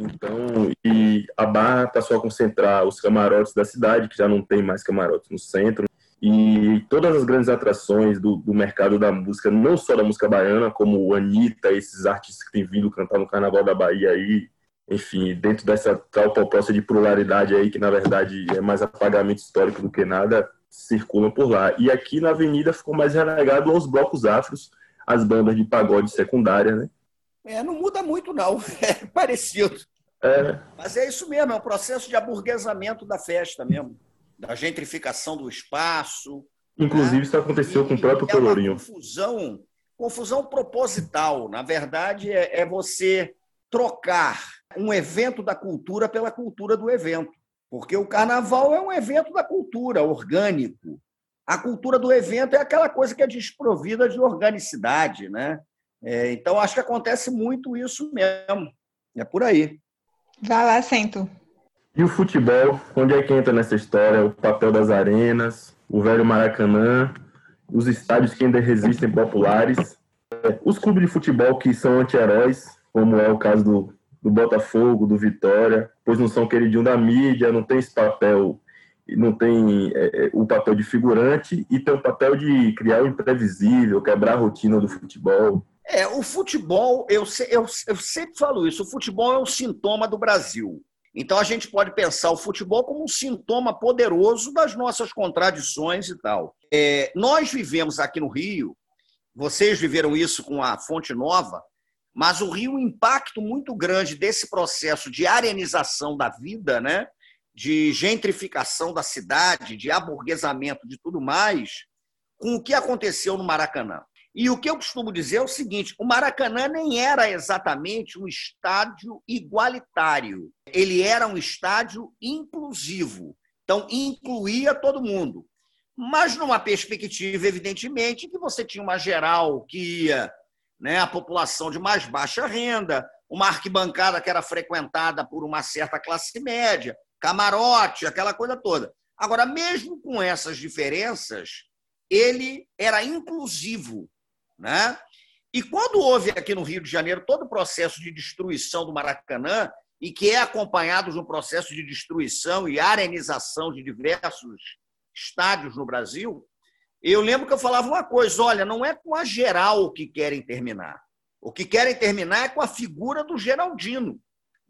Então, e a Barra passou a concentrar os camarotes da cidade, que já não tem mais camarotes no centro, e todas as grandes atrações do, do, mercado da música, não só da música baiana, como Anitta, esses artistas que têm vindo cantar no Carnaval da Bahia aí, enfim, dentro dessa tal proposta de pluralidade aí, que na verdade é mais apagamento histórico do que nada, circulam por lá. E aqui na avenida ficou mais relegado aos blocos afros, as bandas de pagode secundária, né? É, não muda muito, não. É parecido. É. Mas é isso mesmo, é um processo de aburguesamento da festa mesmo, da gentrificação do espaço. Inclusive, né? isso aconteceu e, com o próprio é Pelourinho. confusão, confusão proposital. Na verdade, é, é você trocar um evento da cultura pela cultura do evento. Porque o carnaval é um evento da cultura, orgânico. A cultura do evento é aquela coisa que é desprovida de organicidade. Né? É, então, acho que acontece muito isso mesmo. É por aí. Vai lá, Sento. E o futebol? Onde é que entra nessa história? O papel das arenas, o velho Maracanã, os estádios que ainda resistem populares, é, os clubes de futebol que são anti-heróis, como é o caso do do Botafogo, do Vitória, pois não são queridinhos da mídia, não tem esse papel, não tem é, é, o papel de figurante e tem o papel de criar o imprevisível, quebrar a rotina do futebol. É, o futebol, eu, eu, eu sempre falo isso, o futebol é um sintoma do Brasil. Então a gente pode pensar o futebol como um sintoma poderoso das nossas contradições e tal. É, nós vivemos aqui no Rio, vocês viveram isso com a Fonte Nova, mas o Rio, um impacto muito grande desse processo de arenização da vida, né? De gentrificação da cidade, de aburguesamento, de tudo mais, com o que aconteceu no Maracanã. E o que eu costumo dizer é o seguinte: o Maracanã nem era exatamente um estádio igualitário, ele era um estádio inclusivo. Então, incluía todo mundo. Mas numa perspectiva, evidentemente, que você tinha uma geral que ia né, a população de mais baixa renda, uma arquibancada que era frequentada por uma certa classe média, camarote, aquela coisa toda. Agora, mesmo com essas diferenças, ele era inclusivo. Né? E quando houve aqui no Rio de Janeiro todo o processo de destruição do Maracanã, e que é acompanhado de um processo de destruição e arenização de diversos estádios no Brasil, eu lembro que eu falava uma coisa: olha, não é com a geral que querem terminar. O que querem terminar é com a figura do Geraldino.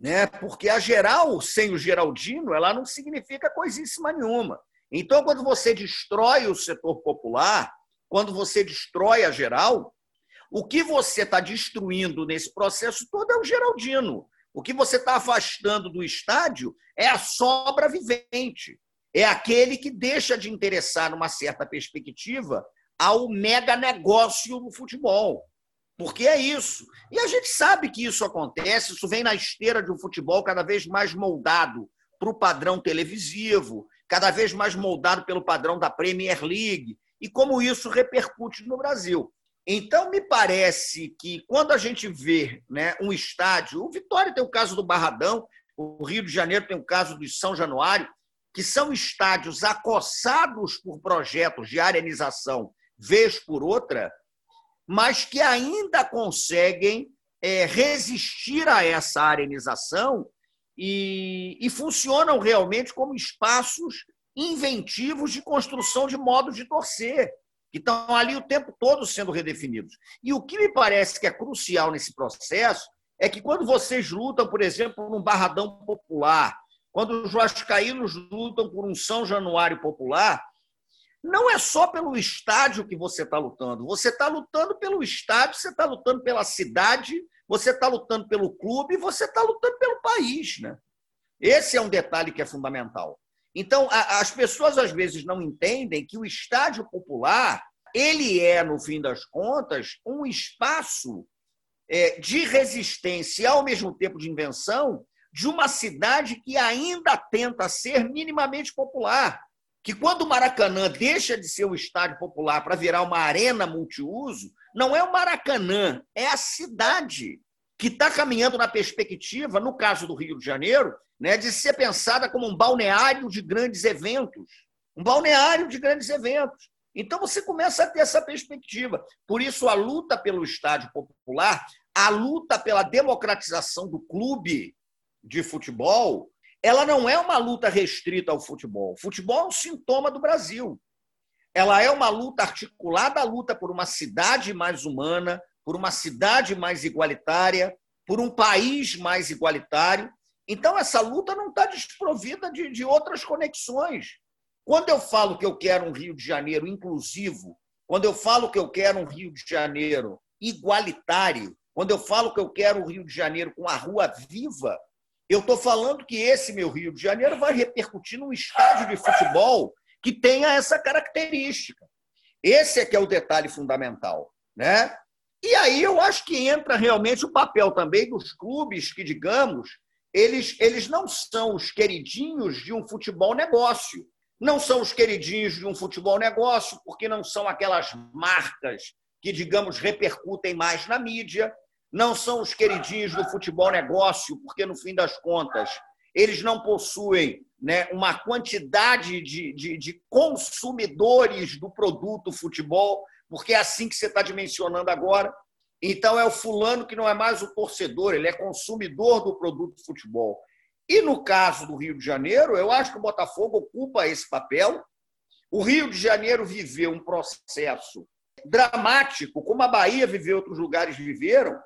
Né? Porque a geral, sem o Geraldino, ela não significa coisíssima nenhuma. Então, quando você destrói o setor popular, quando você destrói a geral, o que você está destruindo nesse processo todo é o Geraldino. O que você está afastando do estádio é a sobra vivente. É aquele que deixa de interessar, numa certa perspectiva, ao mega negócio do futebol. Porque é isso. E a gente sabe que isso acontece, isso vem na esteira de um futebol cada vez mais moldado para o padrão televisivo, cada vez mais moldado pelo padrão da Premier League, e como isso repercute no Brasil. Então, me parece que quando a gente vê né, um estádio, o Vitória tem o caso do Barradão, o Rio de Janeiro tem o caso do São Januário, que são estádios acossados por projetos de arenização, vez por outra, mas que ainda conseguem é, resistir a essa arenização e, e funcionam realmente como espaços inventivos de construção de modos de torcer que estão ali o tempo todo sendo redefinidos. E o que me parece que é crucial nesse processo é que quando vocês lutam, por exemplo, num barradão popular, quando os vascaínos lutam por um São Januário popular, não é só pelo estádio que você está lutando. Você está lutando pelo estádio, você está lutando pela cidade, você está lutando pelo clube, você está lutando pelo país. Né? Esse é um detalhe que é fundamental. Então, as pessoas às vezes não entendem que o estádio popular ele é, no fim das contas, um espaço é, de resistência e, ao mesmo tempo, de invenção de uma cidade que ainda tenta ser minimamente popular. Que quando o Maracanã deixa de ser um estádio popular para virar uma arena multiuso, não é o Maracanã, é a cidade que está caminhando na perspectiva, no caso do Rio de Janeiro, né, de ser pensada como um balneário de grandes eventos. Um balneário de grandes eventos. Então você começa a ter essa perspectiva. Por isso, a luta pelo estádio popular, a luta pela democratização do clube de futebol, ela não é uma luta restrita ao futebol. O futebol é um sintoma do Brasil. Ela é uma luta articulada à luta por uma cidade mais humana, por uma cidade mais igualitária, por um país mais igualitário. Então, essa luta não está desprovida de, de outras conexões. Quando eu falo que eu quero um Rio de Janeiro inclusivo, quando eu falo que eu quero um Rio de Janeiro igualitário, quando eu falo que eu quero um Rio de Janeiro com a rua viva, eu estou falando que esse meu Rio de Janeiro vai repercutir num estádio de futebol que tenha essa característica. Esse é que é o detalhe fundamental. Né? E aí eu acho que entra realmente o papel também dos clubes que, digamos, eles, eles não são os queridinhos de um futebol negócio. Não são os queridinhos de um futebol negócio, porque não são aquelas marcas que, digamos, repercutem mais na mídia. Não são os queridinhos do futebol negócio, porque, no fim das contas, eles não possuem né, uma quantidade de, de, de consumidores do produto futebol, porque é assim que você está dimensionando agora. Então, é o fulano que não é mais o torcedor, ele é consumidor do produto futebol. E no caso do Rio de Janeiro, eu acho que o Botafogo ocupa esse papel. O Rio de Janeiro viveu um processo dramático, como a Bahia viveu, outros lugares viveram,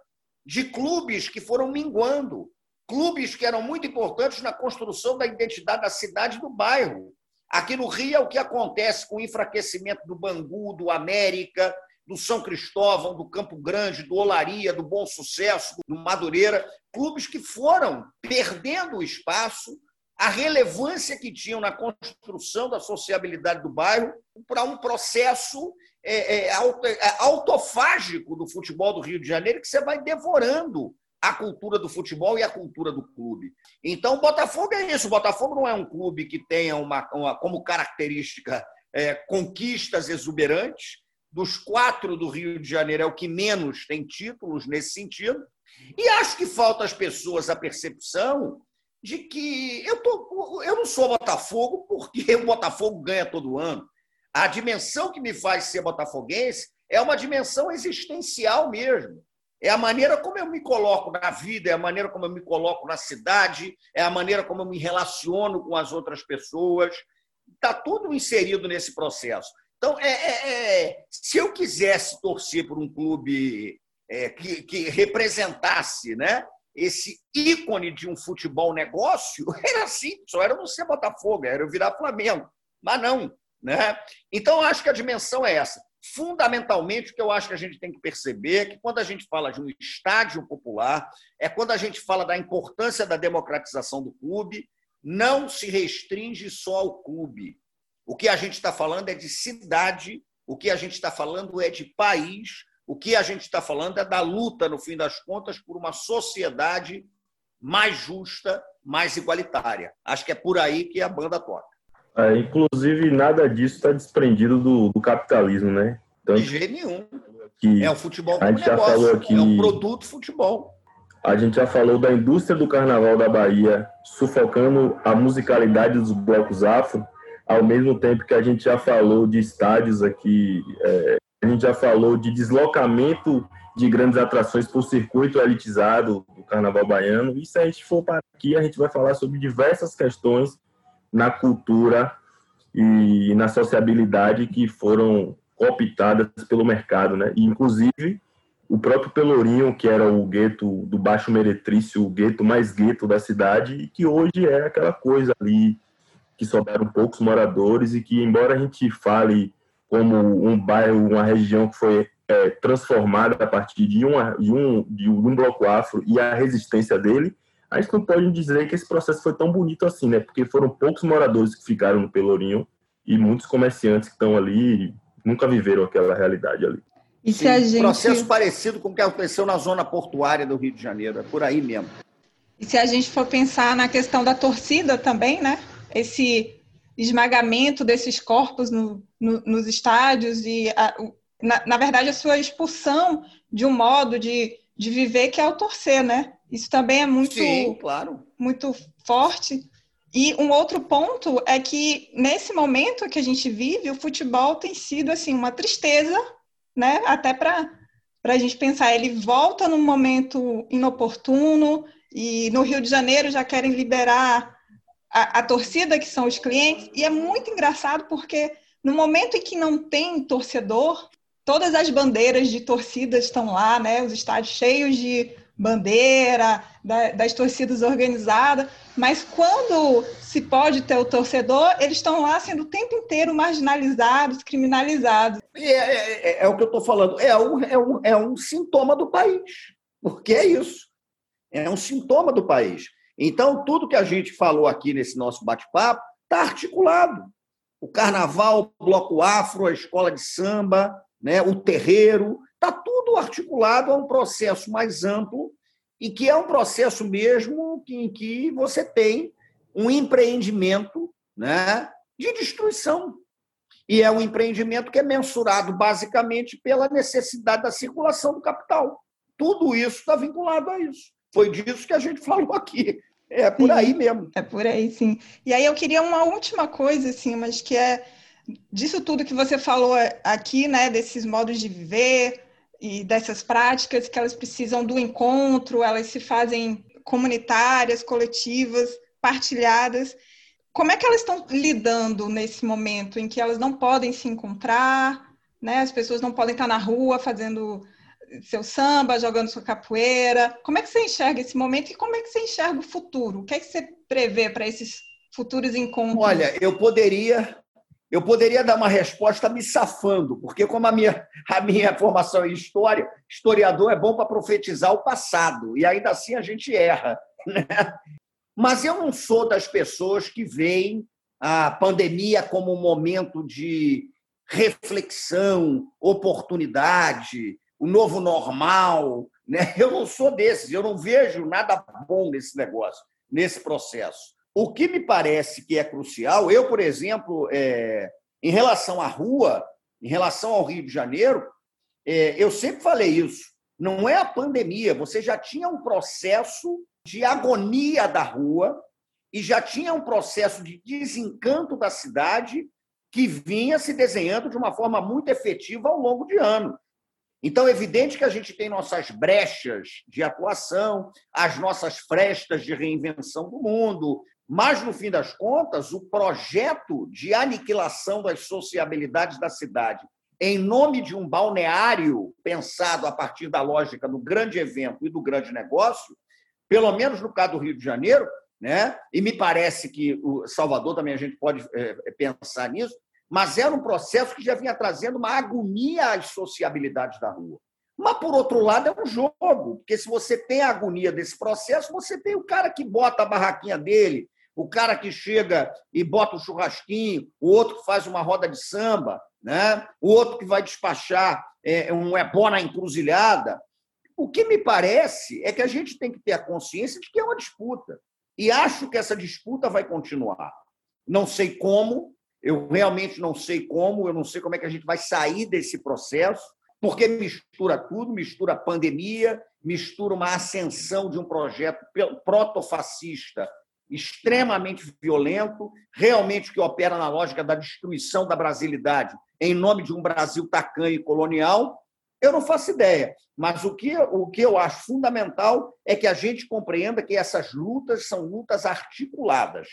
de clubes que foram minguando, clubes que eram muito importantes na construção da identidade da cidade do bairro. Aqui no Rio é o que acontece com o enfraquecimento do Bangu, do América, do São Cristóvão, do Campo Grande, do Olaria, do Bom Sucesso, do Madureira, clubes que foram perdendo o espaço, a relevância que tinham na construção da sociabilidade do bairro para um processo é, é, é, autofágico do futebol do Rio de Janeiro que você vai devorando a cultura do futebol e a cultura do clube. Então, o Botafogo é isso. O Botafogo não é um clube que tenha uma, uma como característica é, conquistas exuberantes, dos quatro do Rio de Janeiro é o que menos tem títulos nesse sentido. E acho que falta às pessoas a percepção de que eu, tô, eu não sou Botafogo porque o Botafogo ganha todo ano. A dimensão que me faz ser botafoguense é uma dimensão existencial mesmo. É a maneira como eu me coloco na vida, é a maneira como eu me coloco na cidade, é a maneira como eu me relaciono com as outras pessoas. Está tudo inserido nesse processo. Então, é, é, é, se eu quisesse torcer por um clube é, que, que, representasse né, esse ícone de um futebol negócio, era simples, só era não ser Botafogo, era eu virar Flamengo. Mas não. Né? Então, acho que a dimensão é essa. fundamentalmente, o que eu acho que a gente tem que perceber é que quando a gente fala de um estádio popular, é quando a gente fala da importância da democratização do clube, não se restringe só ao clube. O que a gente está falando é de cidade, o que a gente está falando é de país, o que a gente está falando é da luta, no fim das contas, por uma sociedade mais justa, mais igualitária. Acho que é por aí que a banda toca. É, inclusive, nada disso está desprendido do, do, capitalismo, né? Tanto De jeito nenhum. Que é o futebol a gente negócio, já falou aqui, é um produto futebol. A gente já falou da indústria do carnaval da Bahia sufocando a musicalidade dos blocos afro, ao mesmo tempo que a gente já falou de estádios aqui, é, a gente já falou de deslocamento de grandes atrações por circuito elitizado do carnaval baiano. E se a gente for para aqui, a gente vai falar sobre diversas questões na cultura e na sociabilidade que foram optadas pelo mercado, né? E, inclusive o próprio Pelourinho, que era o gueto do Baixo Meretrício, o gueto mais gueto da cidade, e que hoje é aquela coisa ali que sobraram poucos moradores e que, embora a gente fale como um bairro, uma região que foi é, transformada a partir de, uma, de, um, de um bloco afro e a resistência dele, a gente não pode dizer que esse processo foi tão bonito assim, né? Porque foram poucos moradores que ficaram no Pelourinho e muitos comerciantes que estão ali nunca viveram aquela realidade ali. E se a gente... Processo parecido com o que aconteceu na zona portuária do Rio de Janeiro, é por aí mesmo. E se a gente for pensar na questão da torcida também, né? Esse esmagamento desses corpos no, no, nos estádios e, a, na, na, verdade, a sua expulsão de um modo de, de viver que é o torcer, né? Isso também é muito, Sim, claro. muito forte. E um outro ponto é que nesse momento que a gente vive, o futebol tem sido assim uma tristeza, né? Até para para a gente pensar, ele volta num momento inoportuno e no Rio de Janeiro já querem liberar a, a torcida que são os clientes e é muito engraçado porque no momento em que não tem torcedor, todas as bandeiras de torcidas estão lá, né? Os estádios cheios de bandeira, da, das torcidas organizadas, mas quando se pode ter o torcedor, eles estão lá sendo o tempo inteiro marginalizados, criminalizados. É, é, é, é o que eu estou falando, é um, é, um, é um sintoma do país, porque é isso, é um sintoma do país. Então, tudo que a gente falou aqui nesse nosso bate-papo está articulado. O carnaval, o bloco afro, a escola de samba, né, o terreiro, Está tudo articulado a um processo mais amplo e que é um processo mesmo em que você tem um empreendimento né, de destruição. E é um empreendimento que é mensurado basicamente pela necessidade da circulação do capital. Tudo isso está vinculado a isso. Foi disso que a gente falou aqui. É por sim, aí mesmo. É por aí, sim. E aí eu queria uma última coisa, assim, mas que é disso tudo que você falou aqui, né, desses modos de viver, e dessas práticas que elas precisam do encontro, elas se fazem comunitárias, coletivas, partilhadas. Como é que elas estão lidando nesse momento em que elas não podem se encontrar, né? As pessoas não podem estar na rua fazendo seu samba, jogando sua capoeira. Como é que você enxerga esse momento e como é que você enxerga o futuro? O que é que você prevê para esses futuros encontros? Olha, eu poderia eu poderia dar uma resposta me safando, porque, como a minha, a minha formação em história, historiador é bom para profetizar o passado, e ainda assim a gente erra. Né? Mas eu não sou das pessoas que veem a pandemia como um momento de reflexão, oportunidade, o novo normal. Né? Eu não sou desses, eu não vejo nada bom nesse negócio, nesse processo. O que me parece que é crucial, eu, por exemplo, é, em relação à rua, em relação ao Rio de Janeiro, é, eu sempre falei isso. Não é a pandemia, você já tinha um processo de agonia da rua e já tinha um processo de desencanto da cidade que vinha se desenhando de uma forma muito efetiva ao longo de anos. Então, é evidente que a gente tem nossas brechas de atuação, as nossas frestas de reinvenção do mundo, mas, no fim das contas, o projeto de aniquilação das sociabilidades da cidade, em nome de um balneário pensado a partir da lógica do grande evento e do grande negócio, pelo menos no caso do Rio de Janeiro, né? e me parece que o Salvador também a gente pode é, pensar nisso, mas era um processo que já vinha trazendo uma agonia às sociabilidades da rua. Mas, por outro lado, é um jogo, porque se você tem a agonia desse processo, você tem o cara que bota a barraquinha dele, o cara que chega e bota o churrasquinho, o outro que faz uma roda de samba, né? o outro que vai despachar é, um ebó na encruzilhada. O que me parece é que a gente tem que ter a consciência de que é uma disputa. E acho que essa disputa vai continuar. Não sei como, eu realmente não sei como, eu não sei como é que a gente vai sair desse processo, porque mistura tudo, mistura a pandemia, mistura uma ascensão de um projeto protofascista extremamente violento, realmente que opera na lógica da destruição da brasilidade em nome de um Brasil tacanho e colonial, eu não faço ideia. Mas o que, o que eu acho fundamental é que a gente compreenda que essas lutas são lutas articuladas.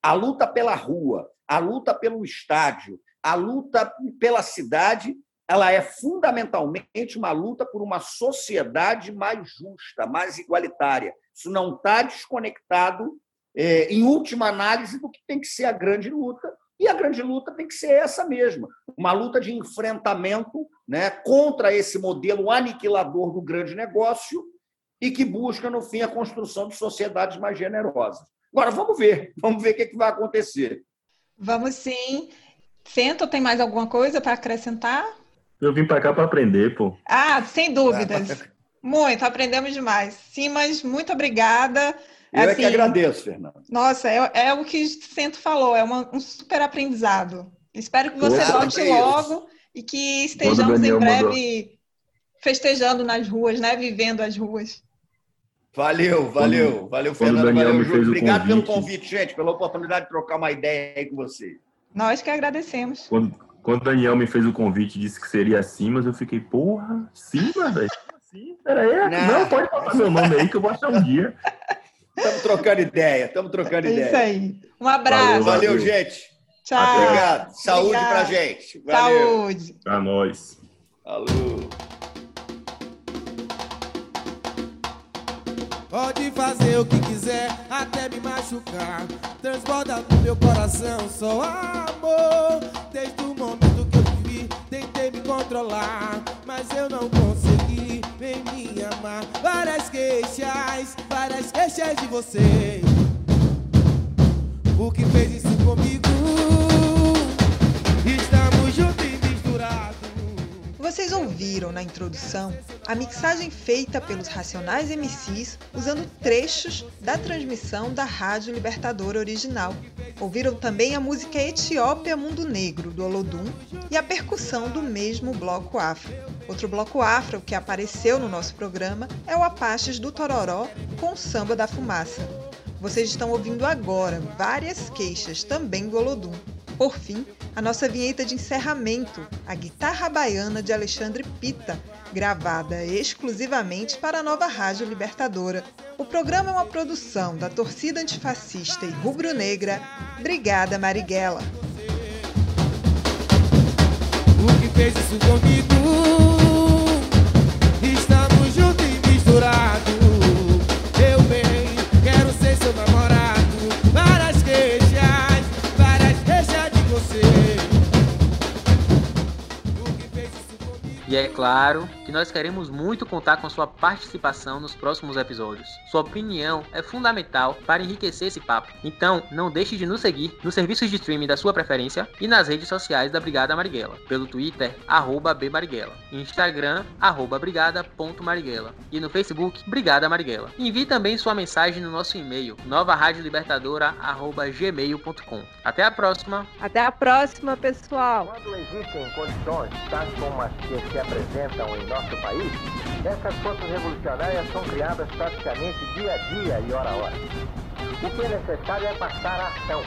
A luta pela rua, a luta pelo estádio, a luta pela cidade ela é fundamentalmente uma luta por uma sociedade mais justa, mais igualitária. Isso não está desconectado, é, em última análise, do que tem que ser a grande luta. E a grande luta tem que ser essa mesma: uma luta de enfrentamento né, contra esse modelo aniquilador do grande negócio e que busca, no fim, a construção de sociedades mais generosas. Agora, vamos ver, vamos ver o que, é que vai acontecer. Vamos sim. Fento, tem mais alguma coisa para acrescentar? Eu vim para cá para aprender, pô. Ah, sem dúvidas. Muito, aprendemos demais. Simas, muito obrigada. Eu assim, é que assim, agradeço, Fernando. Nossa, é, é o que o Centro falou, é uma, um super aprendizado. Espero que você volte logo e que estejamos em breve mandou. festejando nas ruas, né? Vivendo as ruas. Valeu, valeu, quando, valeu, Fernando. Valeu, Júlio. Obrigado pelo convite, gente, pela oportunidade de trocar uma ideia aí com você. Nós que agradecemos. Quando, quando o Daniel me fez o convite e disse que seria Simas, eu fiquei, porra, Simas, velho? Sim, peraí. Não. não, pode botar meu nome aí que eu vou achar um dia. Estamos trocando ideia, estamos trocando é ideia. Isso aí. Um abraço. Valeu, valeu gente. Tchau. Obrigado. Saúde Obrigado. pra gente. Valeu. Saúde. Pra nós. Alô. Pode fazer o que quiser, até me machucar. Transborda no meu coração só amor. Desde o momento que eu te vi, tentei me controlar, mas eu não consegui. Vem me amar. Várias queixas, várias queixas de você. O que fez isso comigo? Estamos juntos e misturados. Vocês ouviram na introdução a mixagem feita pelos Racionais MCs usando trechos da transmissão da Rádio Libertadora original. Ouviram também a música Etiópia Mundo Negro, do Olodum, e a percussão do mesmo bloco afro. Outro bloco afro que apareceu no nosso programa é o Apaches do Tororó com Samba da Fumaça. Vocês estão ouvindo agora várias queixas também do Olodum. Por fim, a nossa vinheta de encerramento, a guitarra baiana de Alexandre Pita, gravada exclusivamente para a nova Rádio Libertadora. O programa é uma produção da torcida antifascista e rubro-negra Brigada Marighella. O que fez isso comigo? Misturados. Eu bem, quero ser seu namorado. Várias queixas, várias queixas de você. E é claro que nós queremos muito contar com sua participação nos próximos episódios. Sua opinião é fundamental para enriquecer esse papo. Então, não deixe de nos seguir nos serviços de streaming da sua preferência e nas redes sociais da Brigada Marighella, pelo Twitter, arroba bmarighella, Instagram, arroba brigada.marighella e no Facebook, Brigada Marighella. Envie também sua mensagem no nosso e-mail, novaradiolibertadora.gmail.com. Até a próxima! Até a próxima, pessoal! Quando existem condições, tais como as que se apresentam em nosso país, essas forças revolucionárias são criadas praticamente dia a dia e hora a hora. O que é necessário é passar a ação.